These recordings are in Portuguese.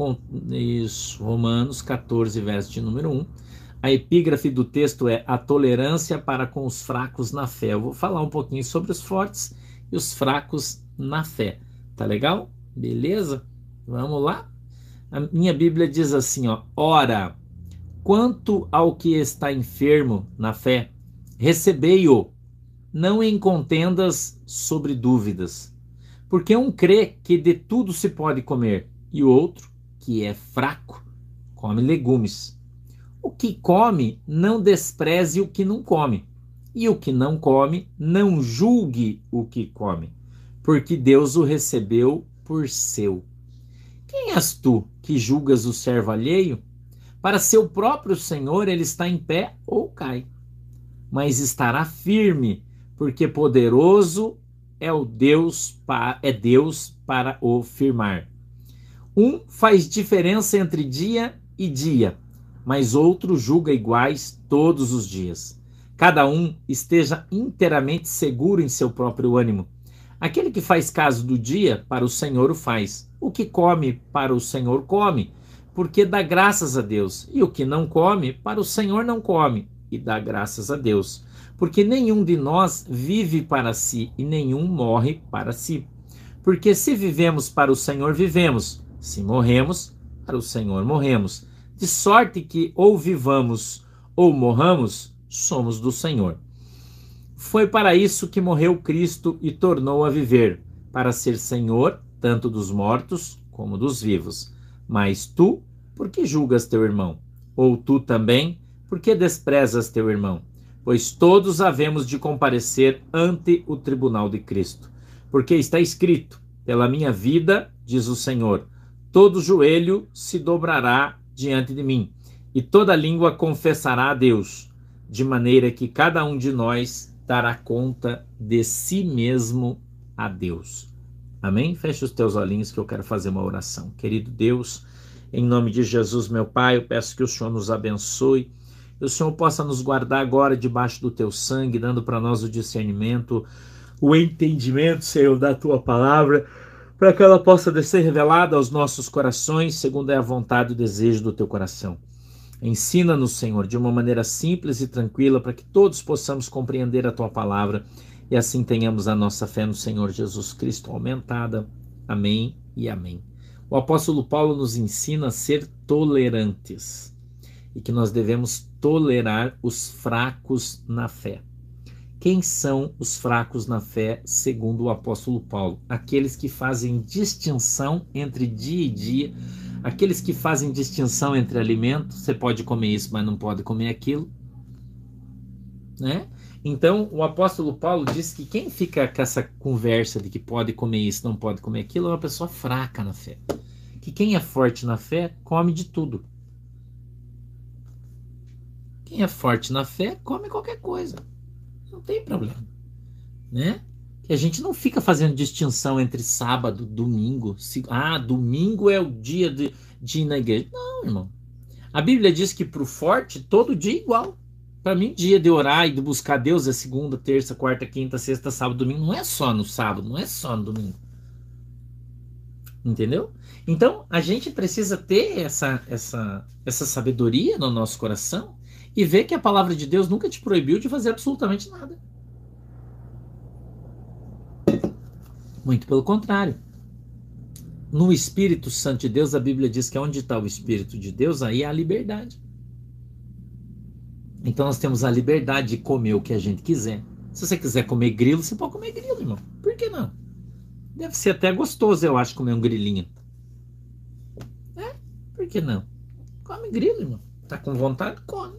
Com, isso, Romanos 14, verso de número 1. A epígrafe do texto é a tolerância para com os fracos na fé. Eu vou falar um pouquinho sobre os fortes e os fracos na fé. Tá legal? Beleza? Vamos lá? A minha Bíblia diz assim, ó: Ora, quanto ao que está enfermo na fé, recebei-o, não em contendas sobre dúvidas. Porque um crê que de tudo se pode comer, e o outro, que é fraco, come legumes. O que come, não despreze o que não come, e o que não come, não julgue o que come, porque Deus o recebeu por seu. Quem és tu que julgas o servo alheio? Para seu próprio Senhor ele está em pé ou cai, mas estará firme, porque poderoso é o Deus é Deus para o firmar. Um faz diferença entre dia e dia, mas outro julga iguais todos os dias. Cada um esteja inteiramente seguro em seu próprio ânimo. Aquele que faz caso do dia, para o Senhor o faz. O que come, para o Senhor come, porque dá graças a Deus. E o que não come, para o Senhor não come, e dá graças a Deus. Porque nenhum de nós vive para si e nenhum morre para si. Porque se vivemos para o Senhor, vivemos. Se morremos, para o Senhor morremos. De sorte que ou vivamos ou morramos, somos do Senhor. Foi para isso que morreu Cristo e tornou a viver, para ser Senhor tanto dos mortos como dos vivos. Mas tu, por que julgas teu irmão? Ou tu também, por que desprezas teu irmão? Pois todos havemos de comparecer ante o tribunal de Cristo. Porque está escrito: pela minha vida, diz o Senhor, todo joelho se dobrará diante de mim, e toda língua confessará a Deus, de maneira que cada um de nós dará conta de si mesmo a Deus. Amém? Feche os teus olhinhos que eu quero fazer uma oração. Querido Deus, em nome de Jesus, meu Pai, eu peço que o Senhor nos abençoe. Que o Senhor possa nos guardar agora debaixo do teu sangue, dando para nós o discernimento, o entendimento, Senhor, da tua palavra para que ela possa ser revelada aos nossos corações, segundo é a vontade e o desejo do teu coração. Ensina-nos, Senhor, de uma maneira simples e tranquila, para que todos possamos compreender a tua palavra e assim tenhamos a nossa fé no Senhor Jesus Cristo aumentada. Amém e amém. O apóstolo Paulo nos ensina a ser tolerantes e que nós devemos tolerar os fracos na fé. Quem são os fracos na fé, segundo o apóstolo Paulo? Aqueles que fazem distinção entre dia e dia, aqueles que fazem distinção entre alimentos, você pode comer isso, mas não pode comer aquilo. Né? Então, o apóstolo Paulo diz que quem fica com essa conversa de que pode comer isso, não pode comer aquilo, é uma pessoa fraca na fé. Que quem é forte na fé, come de tudo. Quem é forte na fé, come qualquer coisa. Não tem problema, né? Que a gente não fica fazendo distinção entre sábado, domingo. Se, ah, domingo é o dia de, de ir na igreja. Não, irmão. A Bíblia diz que para o forte, todo dia é igual. Para mim, dia de orar e de buscar Deus é segunda, terça, quarta, quinta, sexta, sábado, domingo. Não é só no sábado, não é só no domingo. Entendeu? Então, a gente precisa ter essa, essa, essa sabedoria no nosso coração e ver que a palavra de Deus nunca te proibiu de fazer absolutamente nada. Muito pelo contrário. No Espírito Santo de Deus, a Bíblia diz que onde está o Espírito de Deus, aí há liberdade. Então nós temos a liberdade de comer o que a gente quiser. Se você quiser comer grilo, você pode comer grilo, irmão. Por que não? Deve ser até gostoso, eu acho, comer um grilinho. É? Por que não? Come grilo, irmão. Tá com vontade? Come.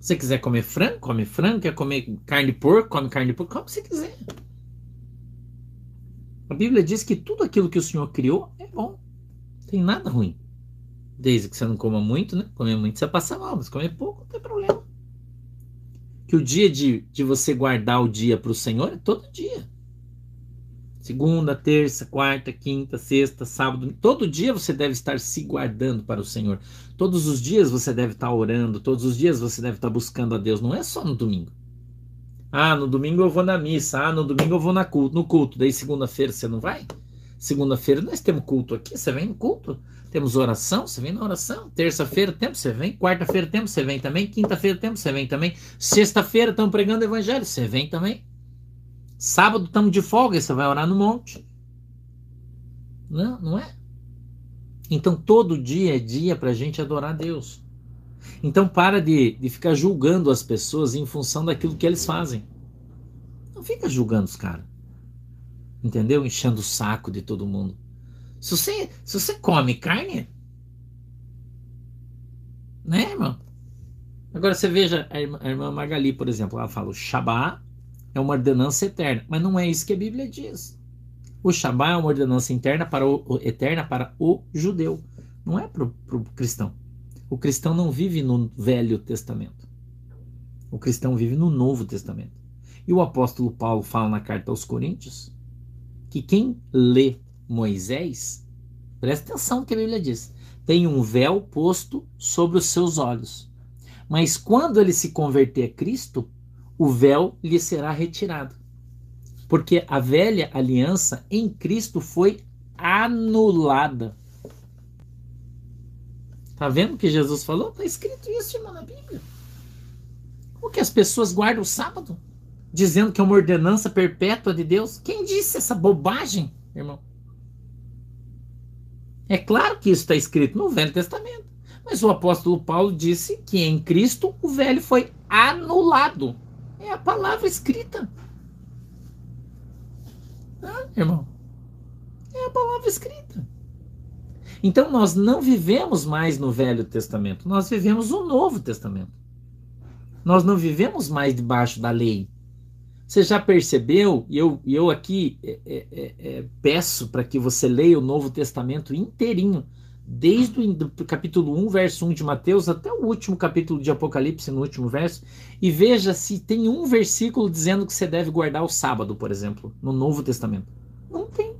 Você quiser comer frango, come frango. Quer comer carne de porco, come carne de porco. Come se quiser. A Bíblia diz que tudo aquilo que o Senhor criou é bom. Não tem nada ruim. Desde que você não coma muito, né? Comer muito você passa mal, mas comer pouco não tem problema. Que o dia de, de você guardar o dia para o Senhor é todo dia. Segunda, terça, quarta, quinta, sexta, sábado, todo dia você deve estar se guardando para o Senhor. Todos os dias você deve estar orando, todos os dias você deve estar buscando a Deus, não é só no domingo. Ah, no domingo eu vou na missa, ah, no domingo eu vou na culto, no culto, daí segunda-feira você não vai? Segunda-feira nós temos culto aqui, você vem no culto. Temos oração, você vem na oração. Terça-feira temos, você vem. Quarta-feira temos, você vem também. Quinta-feira temos, você vem também. Sexta-feira estamos pregando o evangelho, você vem também. Sábado estamos de folga, você vai orar no monte. Não, não é? Então todo dia é dia para a gente adorar a Deus. Então para de, de ficar julgando as pessoas em função daquilo que eles fazem. Não fica julgando os caras entendeu? Enchendo o saco de todo mundo. Se você, se você come carne, né, irmão? Agora você veja a irmã, a irmã Magali, por exemplo, ela fala: o Shabá é uma ordenança eterna, mas não é isso que a Bíblia diz. O Shabá é uma ordenança interna para o, eterna para o judeu, não é para o cristão. O cristão não vive no Velho Testamento. O cristão vive no Novo Testamento. E o apóstolo Paulo fala na carta aos Coríntios que quem lê Moisés, presta atenção no que a Bíblia diz, tem um véu posto sobre os seus olhos. Mas quando ele se converter a Cristo, o véu lhe será retirado. Porque a velha aliança em Cristo foi anulada. Tá vendo o que Jesus falou? Está escrito isso, irmão, na Bíblia. Como que as pessoas guardam o sábado? dizendo que é uma ordenança perpétua de Deus. Quem disse essa bobagem, irmão? É claro que isso está escrito no Velho Testamento. Mas o apóstolo Paulo disse que em Cristo o velho foi anulado. É a palavra escrita. Ah, irmão? É a palavra escrita. Então nós não vivemos mais no Velho Testamento, nós vivemos o Novo Testamento. Nós não vivemos mais debaixo da lei. Você já percebeu, e eu, eu aqui é, é, é, é peço para que você leia o Novo Testamento inteirinho, desde o capítulo 1, verso 1 de Mateus, até o último capítulo de Apocalipse, no último verso, e veja se tem um versículo dizendo que você deve guardar o sábado, por exemplo, no Novo Testamento. Não tem.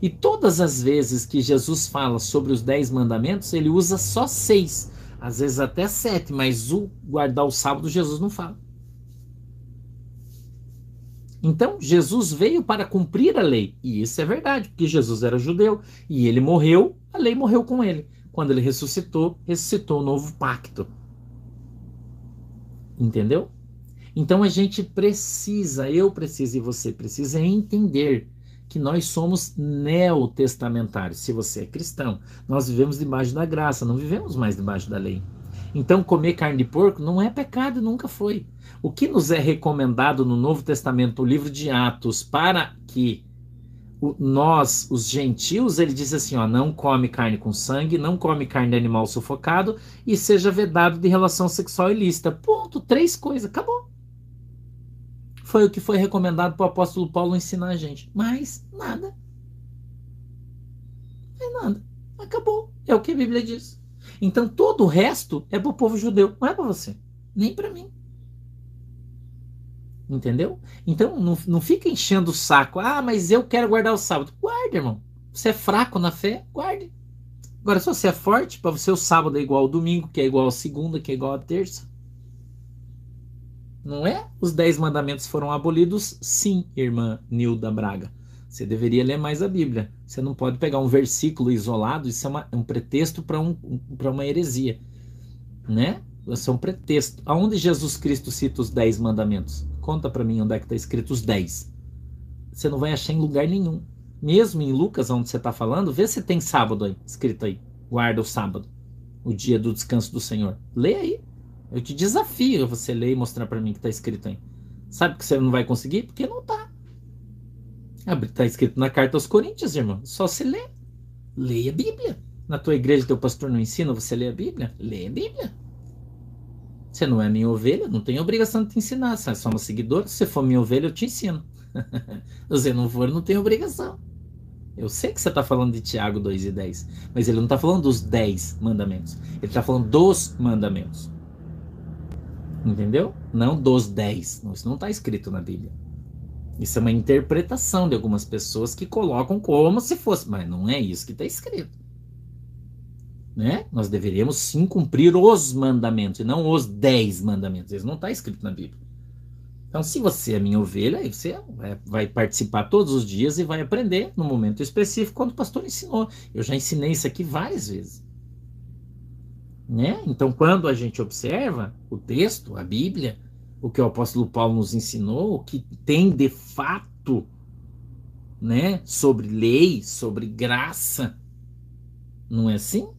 E todas as vezes que Jesus fala sobre os dez mandamentos, ele usa só seis, às vezes até sete, mas o guardar o sábado Jesus não fala. Então, Jesus veio para cumprir a lei. E isso é verdade, porque Jesus era judeu e ele morreu, a lei morreu com ele. Quando ele ressuscitou, ressuscitou o novo pacto. Entendeu? Então a gente precisa, eu preciso e você precisa entender que nós somos neotestamentários. Se você é cristão, nós vivemos debaixo da graça, não vivemos mais debaixo da lei. Então comer carne de porco não é pecado, nunca foi. O que nos é recomendado no Novo Testamento, o livro de Atos, para que nós, os gentios, ele diz assim: ó, não come carne com sangue, não come carne de animal sufocado e seja vedado de relação sexual ilícita. Ponto. Três coisas. Acabou. Foi o que foi recomendado para o apóstolo Paulo ensinar a gente. Mas nada. É nada. Acabou. É o que a Bíblia diz. Então todo o resto é para o povo judeu, não é para você, nem para mim. Entendeu? Então não, não fica enchendo o saco. Ah, mas eu quero guardar o sábado. Guarde, irmão. Você é fraco na fé? Guarde. Agora, se você é forte, para você o sábado é igual ao domingo, que é igual à segunda, que é igual à terça. Não é? Os dez mandamentos foram abolidos? Sim, irmã Nilda Braga. Você deveria ler mais a Bíblia. Você não pode pegar um versículo isolado, isso é uma, um pretexto para um, uma heresia. Né? Isso é um pretexto. Aonde Jesus Cristo cita os dez mandamentos? Conta para mim onde é que está escrito os 10. Você não vai achar em lugar nenhum. Mesmo em Lucas, onde você está falando, vê se tem sábado aí, escrito aí. Guarda o sábado, o dia do descanso do Senhor. Lê aí. Eu te desafio a você ler e mostrar para mim que está escrito aí. Sabe que você não vai conseguir? Porque não está. Está escrito na carta aos Coríntios, irmão. Só se lê. Leia a Bíblia. Na tua igreja, teu pastor não ensina você ler a Bíblia? Leia a Bíblia. Você não é minha ovelha, não tenho obrigação de te ensinar. Você é só uma seguidora. Se você for minha ovelha, eu te ensino. Você não for, não tem obrigação. Eu sei que você está falando de Tiago 2 e 10, mas ele não está falando dos 10 mandamentos. Ele está falando dos mandamentos. Entendeu? Não dos 10. Não, isso não está escrito na Bíblia. Isso é uma interpretação de algumas pessoas que colocam como se fosse, mas não é isso que está escrito né? Nós deveríamos sim cumprir os mandamentos e não os dez mandamentos. Isso não está escrito na Bíblia. Então, se você é minha ovelha, aí você é, vai participar todos os dias e vai aprender no momento específico quando o pastor ensinou. Eu já ensinei isso aqui várias vezes. Né? Então, quando a gente observa o texto, a Bíblia, o que o apóstolo Paulo nos ensinou, o que tem de fato né, sobre lei, sobre graça, não é assim?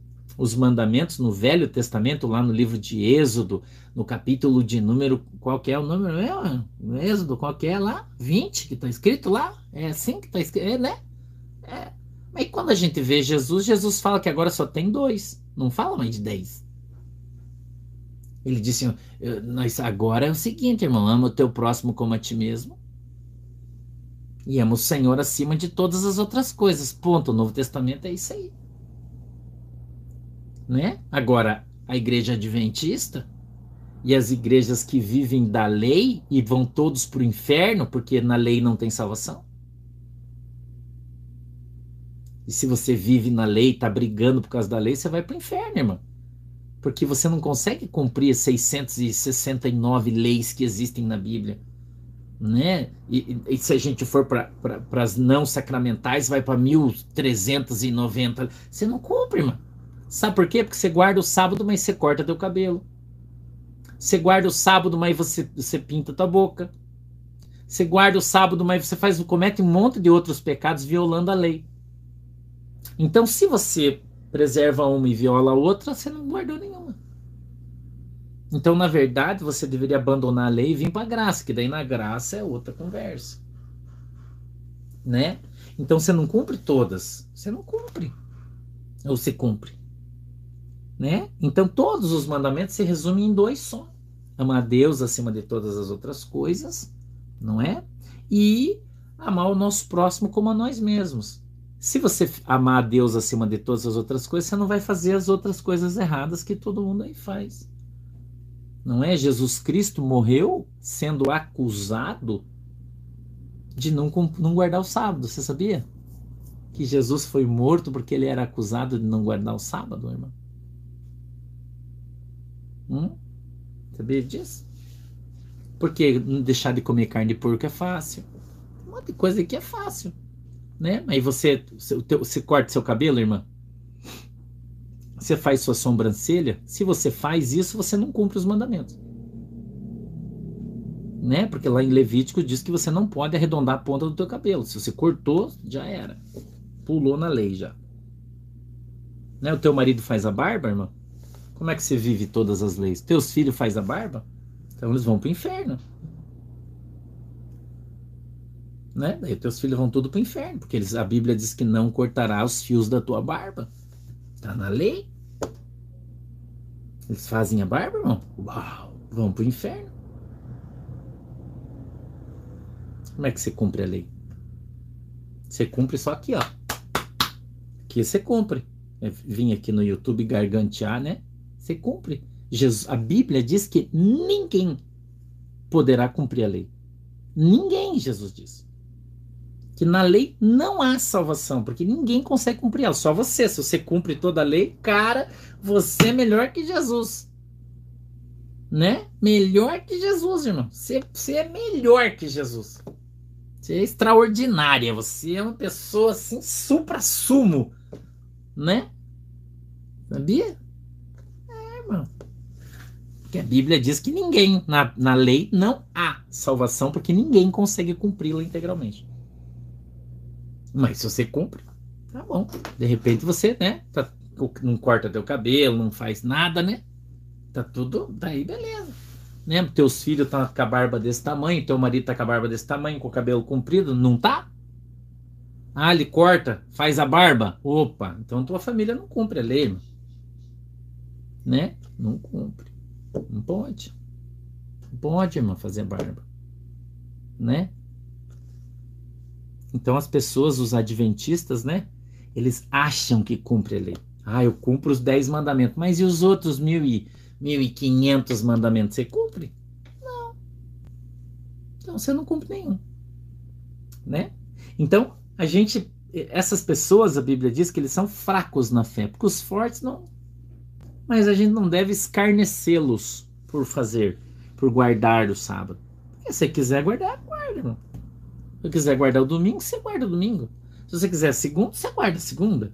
Os mandamentos no Velho Testamento, lá no livro de Êxodo, no capítulo de número, qual que é o número? É, Êxodo, qual que é lá? 20, que está escrito lá? É assim que está escrito, é, né? É. Mas quando a gente vê Jesus, Jesus fala que agora só tem dois, não fala mais de dez. Ele disse, nós agora é o seguinte, irmão, ama o teu próximo como a ti mesmo. E ama o Senhor acima de todas as outras coisas. Ponto. O Novo Testamento é isso aí. Né? Agora, a igreja adventista e as igrejas que vivem da lei e vão todos para o inferno porque na lei não tem salvação? E se você vive na lei, está brigando por causa da lei, você vai para o inferno, irmão. Porque você não consegue cumprir as 669 leis que existem na Bíblia. Né? E, e se a gente for para pra, as não sacramentais, vai para 1390. Você não cumpre, irmão. Sabe por quê? Porque você guarda o sábado, mas você corta teu cabelo. Você guarda o sábado, mas você, você pinta tua boca. Você guarda o sábado, mas você faz, comete um monte de outros pecados violando a lei. Então, se você preserva uma e viola a outra, você não guardou nenhuma. Então, na verdade, você deveria abandonar a lei e vir para a graça, que daí na graça é outra conversa. Né? Então você não cumpre todas. Você não cumpre. Ou você cumpre. Né? Então todos os mandamentos se resumem em dois só amar a Deus acima de todas as outras coisas, não é? E amar o nosso próximo como a nós mesmos. Se você amar a Deus acima de todas as outras coisas, você não vai fazer as outras coisas erradas que todo mundo aí faz. Não é? Jesus Cristo morreu sendo acusado de não, não guardar o sábado. Você sabia? Que Jesus foi morto porque ele era acusado de não guardar o sábado, irmão? Hum? Sabia disso? Porque deixar de comer carne de porco é fácil. Um monte de coisa aqui é fácil. Né? Aí você, você, você corta seu cabelo, irmã. Você faz sua sobrancelha. Se você faz isso, você não cumpre os mandamentos. Né? Porque lá em Levítico diz que você não pode arredondar a ponta do teu cabelo. Se você cortou, já era. Pulou na lei já. Né? O teu marido faz a barba, irmã? Como é que você vive todas as leis? Teus filhos faz a barba? Então eles vão para o inferno. Né? Daí teus filhos vão tudo para o inferno, porque eles, a Bíblia diz que não cortará os fios da tua barba. Está na lei. Eles fazem a barba, irmão? Uau, vão para o inferno. Como é que você cumpre a lei? Você cumpre só aqui, ó. Aqui você cumpre. É, vim aqui no YouTube gargantear, né? Você cumpre. Jesus, a Bíblia diz que ninguém poderá cumprir a lei. Ninguém, Jesus diz. Que na lei não há salvação, porque ninguém consegue cumprir ela, só você. Se você cumpre toda a lei, cara, você é melhor que Jesus. Né? Melhor que Jesus, irmão. Você, você é melhor que Jesus. Você é extraordinária. Você é uma pessoa assim, supra-sumo. Né? Sabia? Irmão. Porque a Bíblia diz que ninguém, na, na lei, não há salvação, porque ninguém consegue cumpri-la integralmente. Mas se você cumpre, tá bom. De repente você, né, tá, não corta teu cabelo, não faz nada, né? Tá tudo, daí beleza. Né? Teus filhos estão tá com a barba desse tamanho, teu marido tá com a barba desse tamanho, com o cabelo comprido, não tá? Ah, ele corta, faz a barba. Opa, então tua família não cumpre a lei, irmão né? Não cumpre. Não pode. Não pode, irmã, fazer barba. Né? Então as pessoas, os adventistas, né? Eles acham que cumpre a lei. Ah, eu cumpro os 10 mandamentos. Mas e os outros mil e, 1.500 mandamentos? Você cumpre? Não. Então você não cumpre nenhum. Né? Então, a gente, essas pessoas, a Bíblia diz que eles são fracos na fé, porque os fortes não, mas a gente não deve escarnecê-los por fazer, por guardar o sábado. Se você quiser guardar, guarda, irmão. Se você quiser guardar o domingo, você guarda o domingo. Se você quiser segunda, você guarda segunda.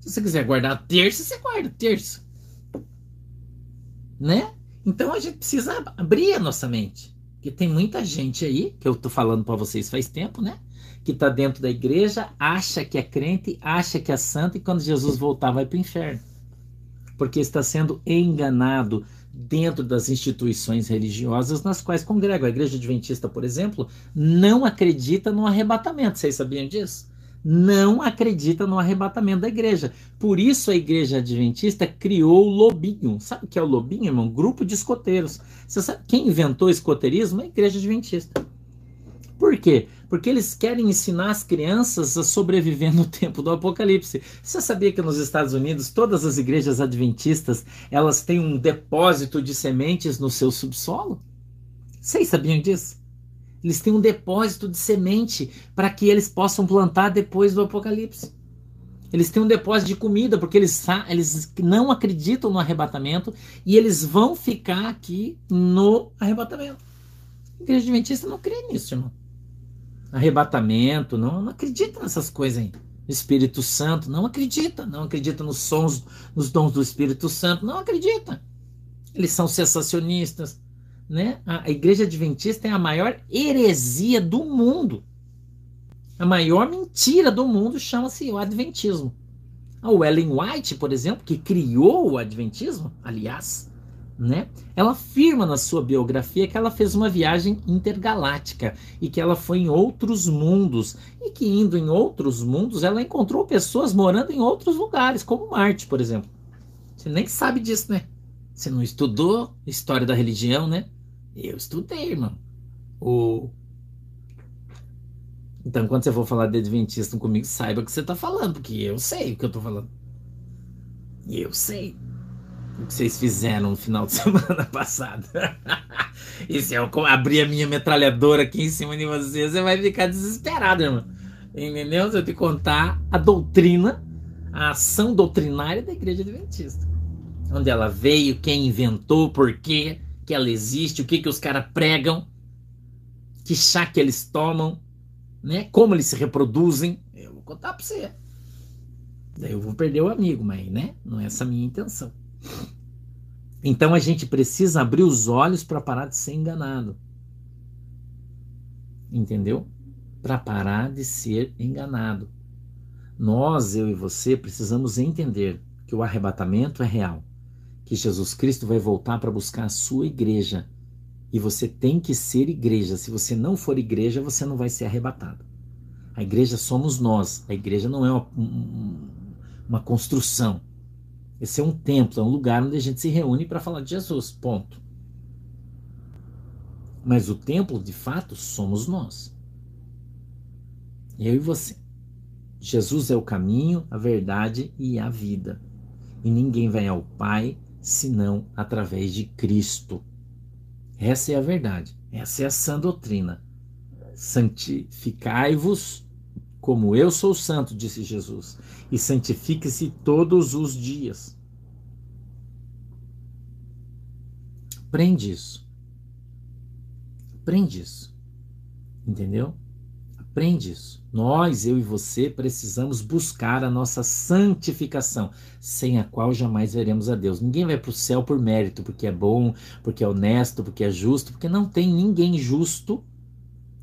Se você quiser guardar terça, você guarda terça. Né? Então a gente precisa abrir a nossa mente. Porque tem muita gente aí, que eu tô falando para vocês faz tempo, né? Que tá dentro da igreja, acha que é crente, acha que é santo e quando Jesus voltar vai para o inferno. Porque está sendo enganado dentro das instituições religiosas nas quais congrega. A Igreja Adventista, por exemplo, não acredita no arrebatamento. Vocês sabiam disso? não acredita no arrebatamento da igreja. Por isso a igreja adventista criou o lobinho. Sabe o que é o lobinho, irmão? Grupo de escoteiros. Você sabe quem inventou o escoteirismo? A igreja adventista. Por quê? Porque eles querem ensinar as crianças a sobreviver no tempo do apocalipse. Você sabia que nos Estados Unidos todas as igrejas adventistas, elas têm um depósito de sementes no seu subsolo? Vocês sabiam disso? Eles têm um depósito de semente para que eles possam plantar depois do Apocalipse. Eles têm um depósito de comida porque eles, eles não acreditam no arrebatamento e eles vão ficar aqui no arrebatamento. A igreja adventista não crê nisso, irmão. Arrebatamento, não, não acredita nessas coisas aí. Espírito Santo, não acredita. Não acredita nos sons, nos dons do Espírito Santo, não acredita. Eles são sensacionistas, né? A igreja adventista é a maior heresia do mundo. A maior mentira do mundo chama-se o adventismo. A Ellen White, por exemplo, que criou o adventismo, aliás, né? Ela afirma na sua biografia que ela fez uma viagem intergaláctica e que ela foi em outros mundos e que indo em outros mundos ela encontrou pessoas morando em outros lugares, como Marte, por exemplo. Você nem sabe disso, né? Você não estudou história da religião, né? Eu estudei, irmão. O... Então, quando você for falar de Adventista comigo, saiba o que você está falando, porque eu sei o que eu estou falando. Eu sei o que vocês fizeram no final de semana passado. e se eu abrir a minha metralhadora aqui em cima de você, você vai ficar desesperado, irmão. Entendeu? Se eu te contar a doutrina, a ação doutrinária da Igreja Adventista. Onde ela veio, quem inventou, por quê que ela existe, o que, que os caras pregam, que chá que eles tomam, né? Como eles se reproduzem. Eu vou contar para você. Daí eu vou perder o amigo, mas né? Não é essa a minha intenção. Então a gente precisa abrir os olhos para parar de ser enganado. Entendeu? Para parar de ser enganado. Nós, eu e você, precisamos entender que o arrebatamento é real que Jesus Cristo vai voltar para buscar a sua igreja. E você tem que ser igreja. Se você não for igreja, você não vai ser arrebatado. A igreja somos nós. A igreja não é uma, uma construção. Esse é um templo, é um lugar onde a gente se reúne para falar de Jesus. Ponto. Mas o templo, de fato, somos nós. Eu e você. Jesus é o caminho, a verdade e a vida. E ninguém vai ao Pai senão através de Cristo. Essa é a verdade, essa é a sã doutrina. Santificai-vos como eu sou santo, disse Jesus, e santifique-se todos os dias. Aprende isso. Aprende isso. Entendeu? Aprende isso. Nós, eu e você, precisamos buscar a nossa santificação, sem a qual jamais veremos a Deus. Ninguém vai para o céu por mérito, porque é bom, porque é honesto, porque é justo, porque não tem ninguém justo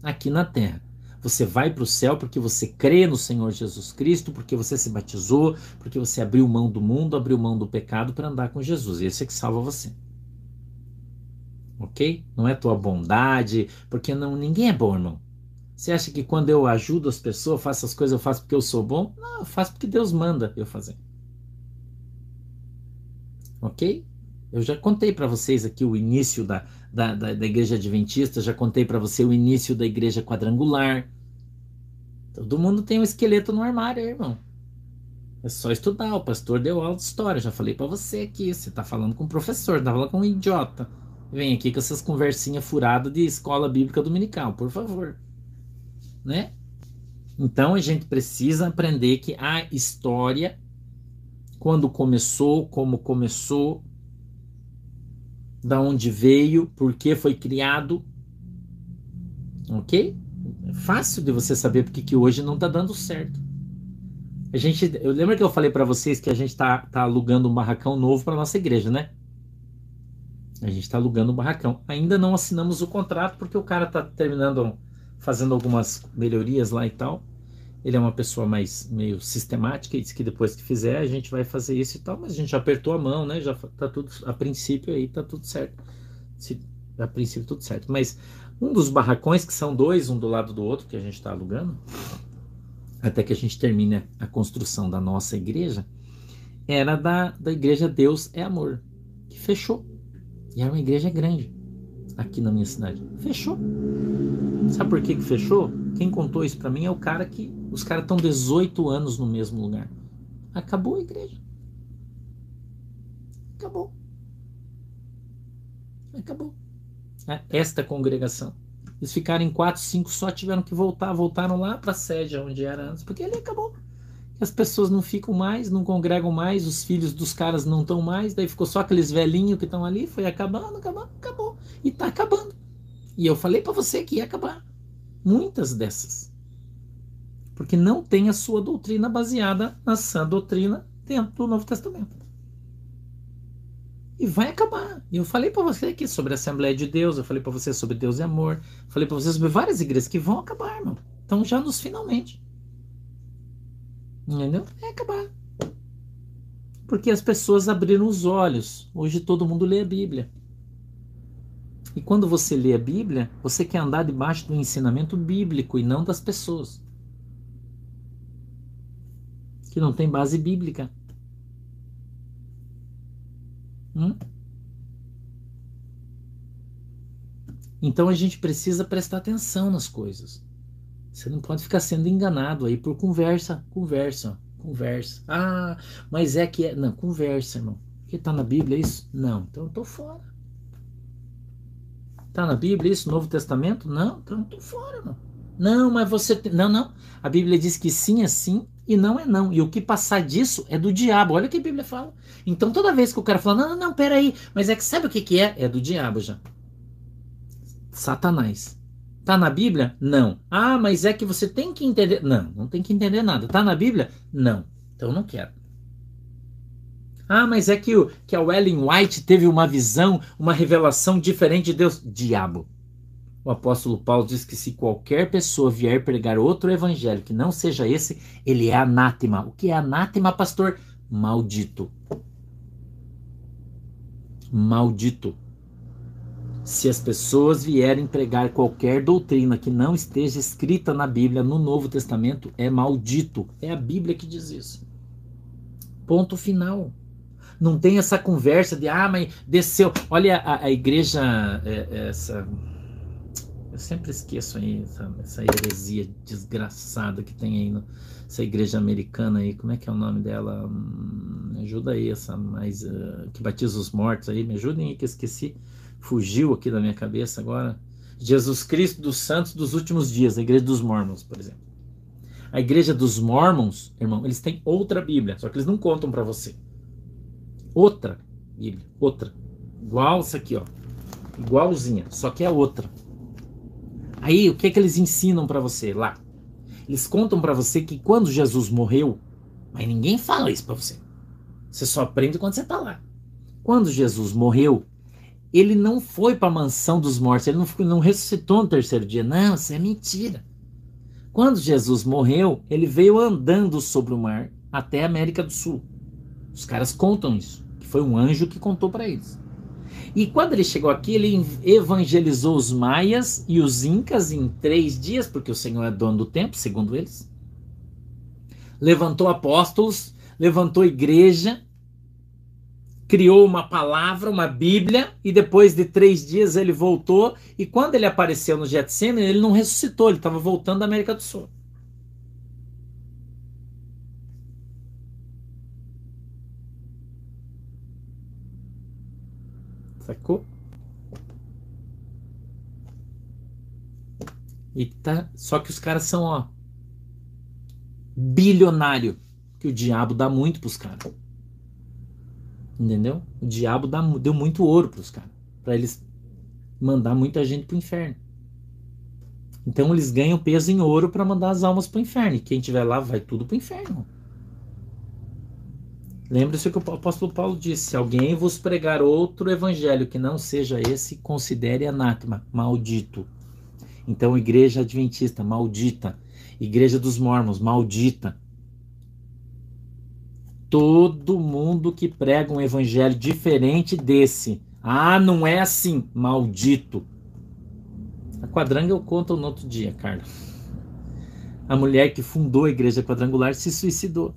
aqui na terra. Você vai para o céu porque você crê no Senhor Jesus Cristo, porque você se batizou, porque você abriu mão do mundo, abriu mão do pecado para andar com Jesus. Esse é que salva você. Ok? Não é tua bondade, porque não ninguém é bom, irmão. Você acha que quando eu ajudo as pessoas, faço as coisas, eu faço porque eu sou bom? Não, eu faço porque Deus manda eu fazer. Ok? Eu já contei para vocês aqui o início da, da, da, da igreja adventista, já contei para você o início da igreja quadrangular. Todo mundo tem um esqueleto no armário, irmão. É só estudar. O pastor deu aula de história. Já falei para você aqui. Você tá falando com um professor, tá falando com um idiota. Vem aqui com essas conversinhas furadas de escola bíblica dominical, por favor né? Então a gente precisa aprender que a história, quando começou, como começou, da onde veio, por que foi criado, Ok? É fácil de você saber porque que hoje não está dando certo. A gente, eu lembro que eu falei para vocês que a gente está tá alugando um barracão novo para nossa igreja, né? A gente está alugando um barracão. Ainda não assinamos o contrato porque o cara está terminando, fazendo algumas melhorias lá e tal. Ele é uma pessoa mais meio sistemática e disse que depois que fizer a gente vai fazer isso e tal, mas a gente já apertou a mão, né? Já tá tudo a princípio aí tá tudo certo. Se, a princípio tudo certo. Mas um dos barracões que são dois, um do lado do outro que a gente está alugando, até que a gente termine a construção da nossa igreja, era da, da igreja Deus é Amor, que fechou. E era uma igreja grande aqui na minha cidade. Fechou. Sabe por que, que fechou? Quem contou isso para mim é o cara que. Os caras estão 18 anos no mesmo lugar. Acabou a igreja. Acabou. Acabou. É, esta congregação. Eles ficaram em 4, 5, só tiveram que voltar. Voltaram lá para a sede onde era antes, porque ali acabou. As pessoas não ficam mais, não congregam mais, os filhos dos caras não estão mais, daí ficou só aqueles velhinhos que estão ali, foi acabando, acabando, acabou. E está acabando. E eu falei para você que ia acabar. Muitas dessas. Porque não tem a sua doutrina baseada na sã doutrina dentro do Novo Testamento. E vai acabar. Eu falei para você aqui sobre a Assembleia de Deus, eu falei para você sobre Deus e Amor, falei para você sobre várias igrejas que vão acabar, irmão. Então já nos finalmente. Entendeu? É acabar. Porque as pessoas abriram os olhos. Hoje todo mundo lê a Bíblia. E quando você lê a Bíblia, você quer andar debaixo do ensinamento bíblico e não das pessoas. Que não tem base bíblica. Hum? Então a gente precisa prestar atenção nas coisas. Você não pode ficar sendo enganado aí por conversa, conversa, conversa. Ah, mas é que é. Não, conversa, irmão. Que tá na Bíblia isso? Não, então eu tô fora. Tá na Bíblia isso? Novo Testamento? Não, então tô fora, irmão. Não, mas você. Tem... Não, não. A Bíblia diz que sim é sim e não é não. E o que passar disso é do diabo. Olha o que a Bíblia fala. Então toda vez que o cara fala, não, não, não, peraí, mas é que sabe o que, que é? É do diabo já. Satanás. Tá na Bíblia? Não. Ah, mas é que você tem que entender. Não, não tem que entender nada. Tá na Bíblia? Não. Então não quero. Ah, mas é que, o, que a Ellen White teve uma visão, uma revelação diferente de Deus. Diabo. O apóstolo Paulo diz que se qualquer pessoa vier pregar outro evangelho que não seja esse, ele é anátema. O que é anátema, pastor? Maldito. Maldito. Se as pessoas vierem pregar qualquer doutrina que não esteja escrita na Bíblia, no Novo Testamento, é maldito. É a Bíblia que diz isso. Ponto final. Não tem essa conversa de, ah, mas desceu. Olha a, a igreja, é, é essa. Eu sempre esqueço aí essa, essa heresia desgraçada que tem aí, no, essa igreja americana aí. Como é que é o nome dela? Hum, me ajuda aí, essa mais. Uh, que batiza os mortos aí. Me ajudem aí que eu esqueci fugiu aqui da minha cabeça agora. Jesus Cristo dos Santos dos últimos dias, a igreja dos Mormons, por exemplo. A igreja dos Mormons, irmão, eles têm outra Bíblia, só que eles não contam para você. Outra Bíblia, outra. Igual essa aqui, ó. Igualzinha, só que é outra. Aí, o que é que eles ensinam para você lá? Eles contam para você que quando Jesus morreu, mas ninguém fala isso para você. Você só aprende quando você tá lá. Quando Jesus morreu, ele não foi para a mansão dos mortos, ele não, não ressuscitou no terceiro dia. Não, isso é mentira. Quando Jesus morreu, ele veio andando sobre o mar até a América do Sul. Os caras contam isso, que foi um anjo que contou para eles. E quando ele chegou aqui, ele evangelizou os maias e os incas em três dias, porque o Senhor é dono do tempo, segundo eles. Levantou apóstolos, levantou igreja, criou uma palavra, uma Bíblia, e depois de três dias ele voltou. E quando ele apareceu no Getsemane, ele não ressuscitou, ele estava voltando da América do Sul. Sacou? E tá, só que os caras são, ó, bilionário, que o diabo dá muito pros caras. Entendeu? O diabo dá, deu muito ouro para os caras. Para eles mandar muita gente pro inferno. Então eles ganham peso em ouro para mandar as almas para o inferno. E quem estiver lá vai tudo para o inferno. Lembre-se que o apóstolo Paulo disse: se alguém vos pregar outro evangelho que não seja esse, considere anátema, maldito. Então, igreja adventista, maldita. Igreja dos mormons, maldita. Todo mundo que prega um evangelho diferente desse. Ah, não é assim, maldito. A quadranga eu conto no outro dia, Carlos. A mulher que fundou a igreja quadrangular se suicidou.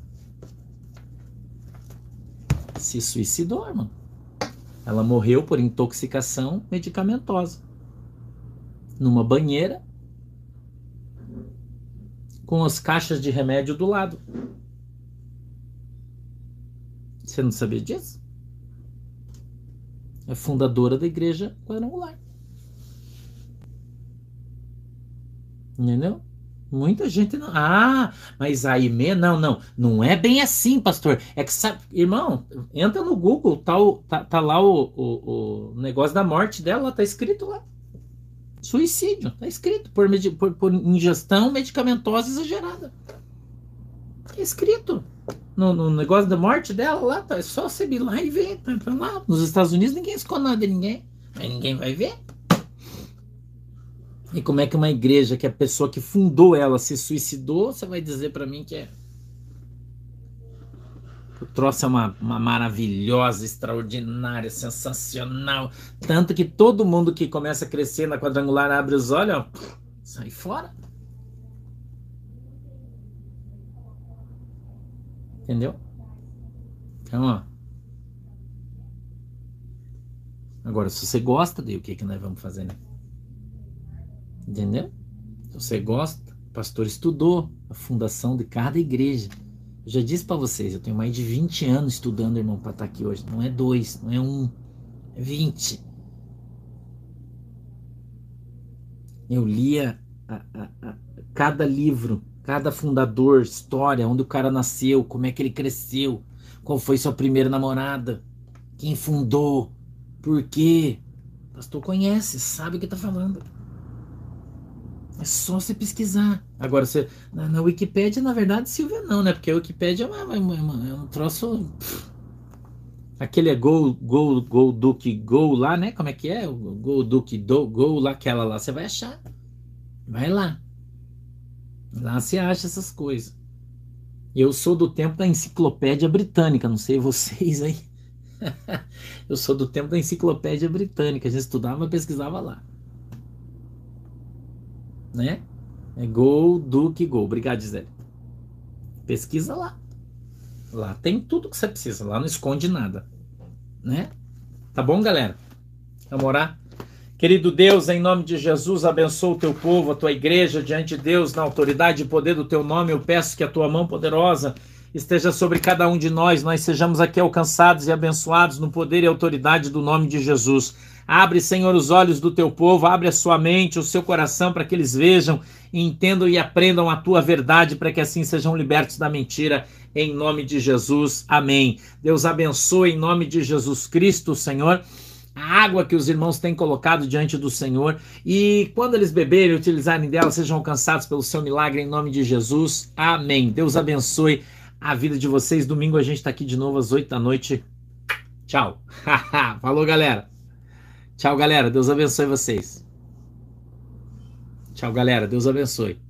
Se suicidou, irmão. Ela morreu por intoxicação medicamentosa. Numa banheira com as caixas de remédio do lado. Você não sabia disso? É fundadora da igreja quadrangular. Entendeu? Muita gente não. Ah, mas a Ime, não, não. Não é bem assim, pastor. É que sabe, irmão, entra no Google, tá, o, tá, tá lá o, o, o, negócio da morte dela, tá escrito lá. Suicídio, tá escrito. Por, por, por ingestão medicamentosa exagerada. Tá escrito. No, no, negócio da morte dela lá, tá, é só você ir lá e ver. Tá, tá lá. Nos Estados Unidos ninguém esconde nada de ninguém. Mas ninguém vai ver. E como é que uma igreja que a pessoa que fundou ela se suicidou, você vai dizer para mim que é. O troço é uma, uma maravilhosa, extraordinária, sensacional. Tanto que todo mundo que começa a crescer na quadrangular abre os olhos, ó, sai fora. Entendeu? Então, ó. Agora, se você gosta, daí o que, que nós vamos fazer, né? Entendeu? Se você gosta, o pastor estudou a fundação de cada igreja. Eu já disse para vocês, eu tenho mais de 20 anos estudando, irmão, para estar tá aqui hoje. Não é dois, não é um, é 20. Eu lia a, a, a, cada livro, cada fundador, história, onde o cara nasceu, como é que ele cresceu, qual foi sua primeira namorada, quem fundou, por quê. O pastor conhece, sabe o que está falando. É só você pesquisar. Agora, você, na, na Wikipédia, na verdade, Silvia não, né? Porque a Wikipédia é, uma, uma, uma, é um troço. Aquele é Go, Go, Go, Duke, Go lá, né? Como é que é? Go, Duke, do, Go lá, aquela lá. Você vai achar. Vai lá. Lá você acha essas coisas. Eu sou do tempo da enciclopédia britânica, não sei vocês aí. Eu sou do tempo da enciclopédia britânica. A gente estudava, pesquisava lá né? É Gol, Duque, Gol. Obrigado, Gisele. Pesquisa lá. Lá tem tudo que você precisa. Lá não esconde nada. Né? Tá bom, galera? Vamos orar? Querido Deus, em nome de Jesus, abençoa o teu povo, a tua igreja, diante de Deus, na autoridade e poder do teu nome. Eu peço que a tua mão poderosa esteja sobre cada um de nós, nós sejamos aqui alcançados e abençoados no poder e autoridade do nome de Jesus. Abre, Senhor, os olhos do teu povo, abre a sua mente, o seu coração, para que eles vejam, entendam e aprendam a tua verdade, para que assim sejam libertos da mentira, em nome de Jesus. Amém. Deus abençoe em nome de Jesus Cristo, Senhor a água que os irmãos têm colocado diante do Senhor e quando eles beberem e utilizarem dela, sejam alcançados pelo seu milagre em nome de Jesus. Amém. Deus abençoe a vida de vocês. Domingo a gente está aqui de novo às 8 da noite. Tchau. Falou, galera. Tchau, galera. Deus abençoe vocês. Tchau, galera. Deus abençoe.